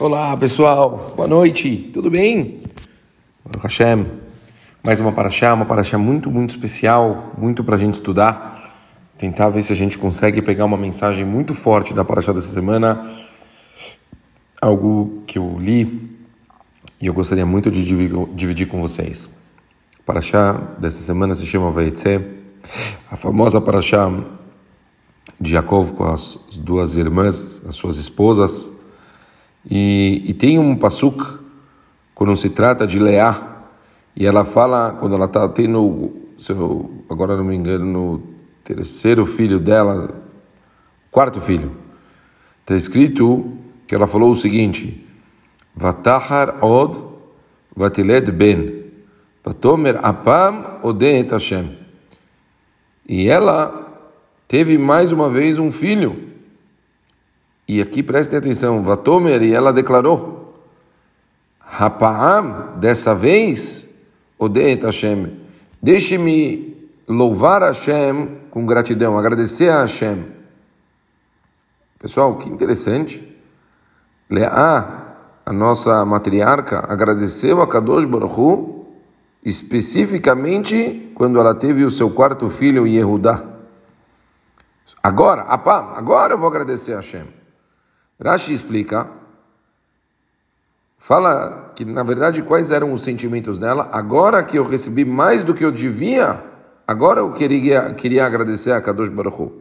Olá pessoal, boa noite, tudo bem? Baruch Hashem, mais uma paraxá, uma paraxá muito, muito especial, muito para a gente estudar, tentar ver se a gente consegue pegar uma mensagem muito forte da paraxá dessa semana, algo que eu li e eu gostaria muito de dividir com vocês. A paraxá dessa semana se chama Vaetze, a famosa paraxá de Jacob com as duas irmãs, as suas esposas, e, e tem um pasuk quando se trata de Leá, e ela fala, quando ela está tendo, eu, agora não me engano, no terceiro filho dela, quarto filho, está escrito que ela falou o seguinte: Vatahar od vatiled ben, vatomer apam odet Hashem. E ela teve mais uma vez um filho. E aqui prestem atenção, Vatomer, e ela declarou: Rapaam, dessa vez, Odeet Hashem, deixe-me louvar Hashem com gratidão, agradecer a Hashem. Pessoal, que interessante. Leá, a nossa matriarca, agradeceu a Kadosh Baruch Hu, especificamente quando ela teve o seu quarto filho, Yehudá. Agora, apam, agora eu vou agradecer a Hashem. Rashi explica, fala que na verdade quais eram os sentimentos dela. Agora que eu recebi mais do que eu devia, agora eu queria, queria agradecer a Kadosh Baruch.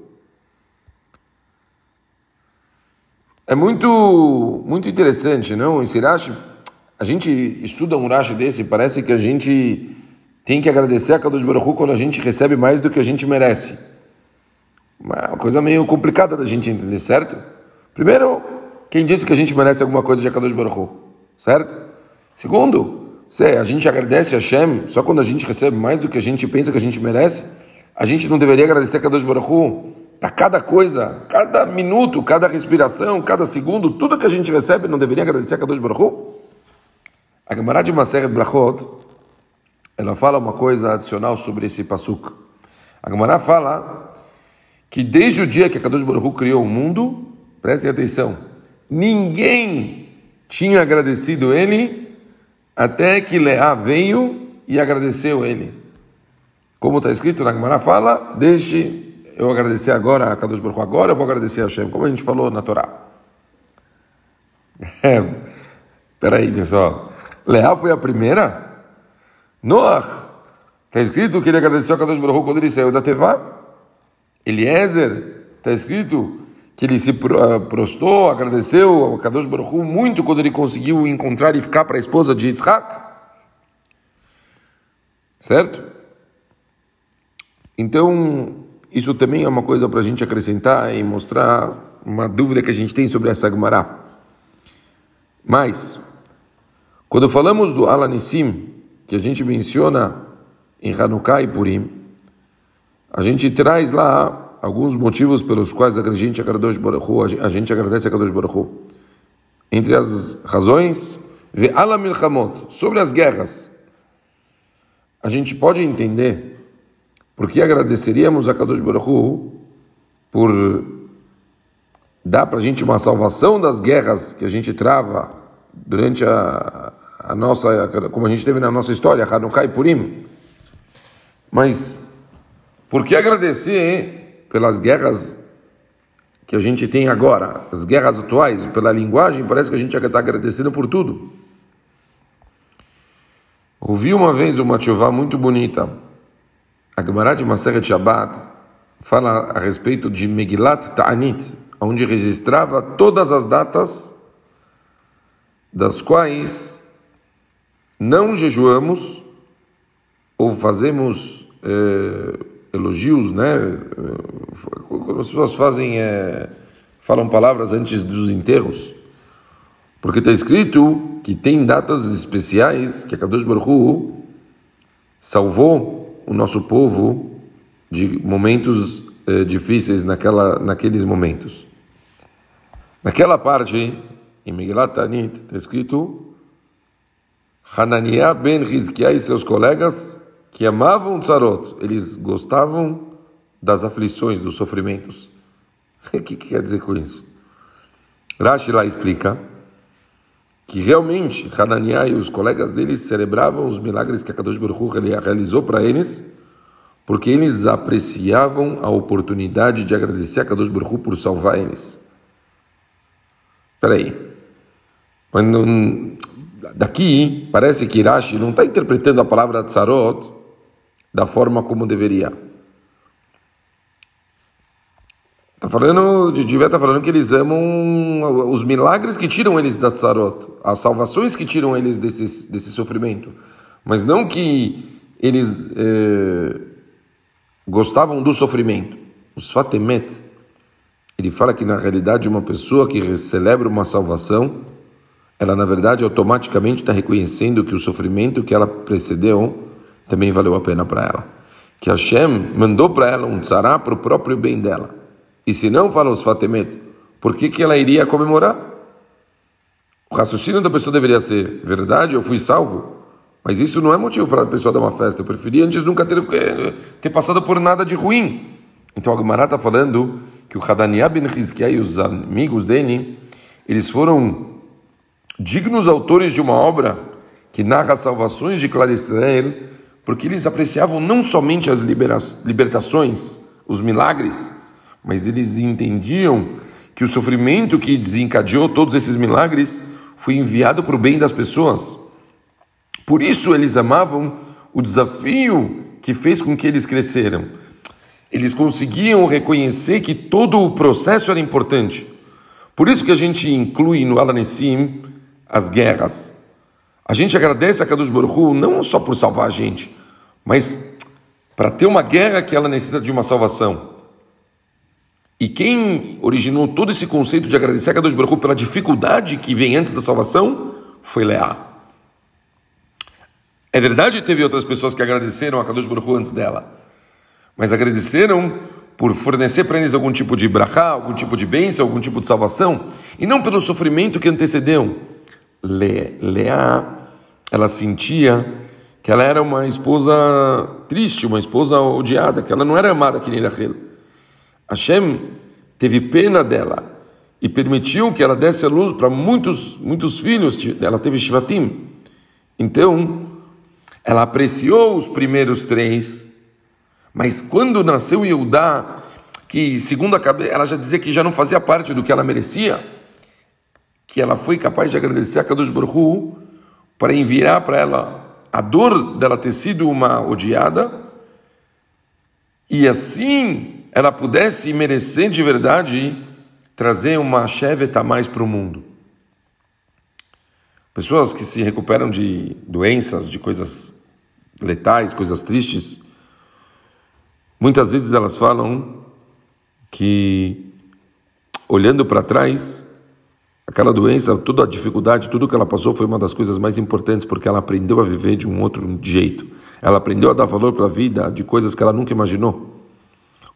É muito, muito interessante, não? Esse Rashi, a gente estuda um Rashi desse, parece que a gente tem que agradecer a Kadosh Baruch quando a gente recebe mais do que a gente merece. Uma coisa meio complicada da gente entender, certo? Primeiro, quem disse que a gente merece alguma coisa de Akadosh Baruch Hu, certo? Segundo, se a gente agradece a Hashem só quando a gente recebe mais do que a gente pensa que a gente merece, a gente não deveria agradecer a Kadosh Baruch Hu para cada coisa, cada minuto, cada respiração, cada segundo, tudo que a gente recebe, não deveria agradecer a Kadosh Baruch Hu? A Gemara de Maseret Brachot, ela fala uma coisa adicional sobre esse pasuk. A Gemara fala que desde o dia que a Kadosh Baruch Hu criou o mundo, Prestem atenção. Ninguém tinha agradecido ele até que Leá veio e agradeceu ele. Como está escrito na Gemara fala, deixe eu agradecer agora a Kadosh Baruch agora eu vou agradecer a Hashem, como a gente falou na Torá. É, peraí, pessoal. Leá foi a primeira? Noach, está escrito que ele agradeceu a Kadosh Baruch quando ele saiu da Tevá? Eliezer, está escrito que ele se ah, prostou, agradeceu ao Kadosh Baruch Hu muito quando ele conseguiu encontrar e ficar para a esposa de Yitzhak. Certo? Então, isso também é uma coisa para a gente acrescentar e mostrar uma dúvida que a gente tem sobre essa Gemara. Mas, quando falamos do Alanissim, que a gente menciona em Hanukkah e Purim, a gente traz lá alguns motivos pelos quais a gente, a gente agradece a Kadosh Baruch. Entre as razões, sobre as guerras. A gente pode entender por que agradeceríamos a Kadosh Baruch por dar para a gente uma salvação das guerras que a gente trava durante a, a nossa, como a gente teve na nossa história, Hanukkah e Purim. Mas por que agradecer pelas guerras que a gente tem agora, as guerras atuais, pela linguagem, parece que a gente está agradecendo por tudo. Ouvi uma vez uma tchuvá muito bonita. A Gemara de Maseret Shabbat fala a respeito de Megilat Ta'anit, onde registrava todas as datas das quais não jejuamos ou fazemos eh, elogios, né? Quando as pessoas fazem, é, falam palavras antes dos enterros, porque está escrito que tem datas especiais que a Kadosh Baruch salvou o nosso povo de momentos é, difíceis naquela, naqueles momentos. Naquela parte, em Megillat Tanit, está escrito Hananiah ben Rizkiah e seus colegas que amavam Tzarot, eles gostavam das aflições, dos sofrimentos. O que, que quer dizer com isso? Rashi lá explica que realmente Hananiah e os colegas deles celebravam os milagres que a Kadosh Baruch realizou para eles, porque eles apreciavam a oportunidade de agradecer a Kadosh Baruch por salvar eles. Espera aí. Quando, daqui, parece que Irashi não está interpretando a palavra tsarot da forma como deveria. Está falando, devia tá falando que eles amam os milagres que tiram eles da tsarot, as salvações que tiram eles desse, desse sofrimento. Mas não que eles eh, gostavam do sofrimento. Os fatemet, ele fala que na realidade uma pessoa que celebra uma salvação, ela na verdade automaticamente está reconhecendo que o sofrimento que ela precedeu também valeu a pena para ela. Que Hashem mandou para ela um tzará para o próprio bem dela. E se não, fala os Fatemet, por que, que ela iria comemorar? O raciocínio da pessoa deveria ser: verdade, eu fui salvo. Mas isso não é motivo para a pessoa dar uma festa. Eu preferia antes nunca ter, ter passado por nada de ruim. Então a Gemara está falando que o Hadaniah ben Hizkiah e os amigos dele, eles foram dignos autores de uma obra que narra salvações de Clara Israel, porque eles apreciavam não somente as libertações, os milagres, mas eles entendiam que o sofrimento que desencadeou todos esses milagres foi enviado para o bem das pessoas. Por isso eles amavam o desafio que fez com que eles cresceram. Eles conseguiam reconhecer que todo o processo era importante. Por isso que a gente inclui no Alanessim as guerras. A gente agradece a Kadosh Baruch Hu, não só por salvar a gente, mas para ter uma guerra que ela necessita de uma salvação. E quem originou todo esse conceito de agradecer a Kadosh Baruch pela dificuldade que vem antes da salvação foi Leá. É verdade que teve outras pessoas que agradeceram a Kadosh Baruch antes dela, mas agradeceram por fornecer para eles algum tipo de brachá, algum tipo de bênção, algum tipo de salvação, e não pelo sofrimento que antecedeu. Le, Leá, ela sentia que ela era uma esposa triste, uma esposa odiada, que ela não era amada que nem Rachel. Hashem teve pena dela e permitiu que ela desse a luz para muitos, muitos filhos. Ela teve Shivatim. Então, ela apreciou os primeiros três, mas quando nasceu Yehudá, que segundo a cabeça, ela já dizia que já não fazia parte do que ela merecia, que ela foi capaz de agradecer a Kadosh Baruch para enviar para ela a dor dela ter sido uma odiada, e assim ela pudesse merecer de verdade trazer uma cheveta a mais para o mundo. Pessoas que se recuperam de doenças, de coisas letais, coisas tristes, muitas vezes elas falam que, olhando para trás, aquela doença, toda a dificuldade, tudo que ela passou foi uma das coisas mais importantes porque ela aprendeu a viver de um outro jeito. Ela aprendeu a dar valor para a vida de coisas que ela nunca imaginou.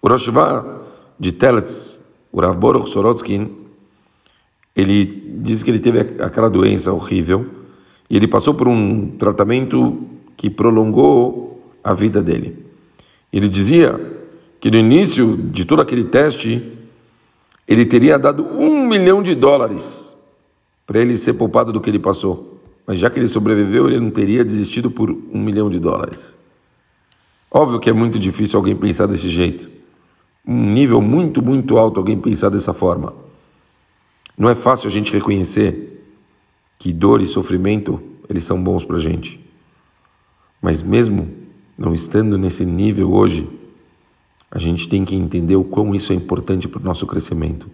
O Roshva de Teletz, o Rav Boruch Sorotskin, ele diz que ele teve aquela doença horrível e ele passou por um tratamento que prolongou a vida dele. Ele dizia que no início de todo aquele teste, ele teria dado um milhão de dólares para ele ser poupado do que ele passou. Mas já que ele sobreviveu, ele não teria desistido por um milhão de dólares. Óbvio que é muito difícil alguém pensar desse jeito um nível muito, muito alto alguém pensar dessa forma. Não é fácil a gente reconhecer que dor e sofrimento eles são bons para a gente. Mas mesmo não estando nesse nível hoje, a gente tem que entender o quão isso é importante para o nosso crescimento.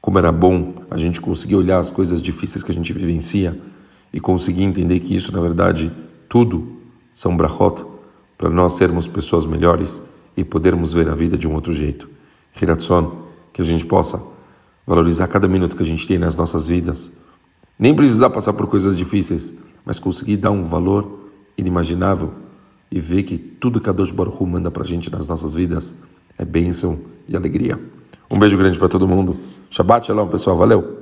Como era bom a gente conseguir olhar as coisas difíceis que a gente vivencia e conseguir entender que isso, na verdade, tudo são brachot para nós sermos pessoas melhores e podermos ver a vida de um outro jeito. Hiratson, que a gente possa valorizar cada minuto que a gente tem nas nossas vidas, nem precisar passar por coisas difíceis, mas conseguir dar um valor inimaginável e ver que tudo que a Deus Baruch Hu manda para a gente nas nossas vidas é bênção e alegria. Um beijo grande para todo mundo. Shabbat shalom, pessoal. Valeu!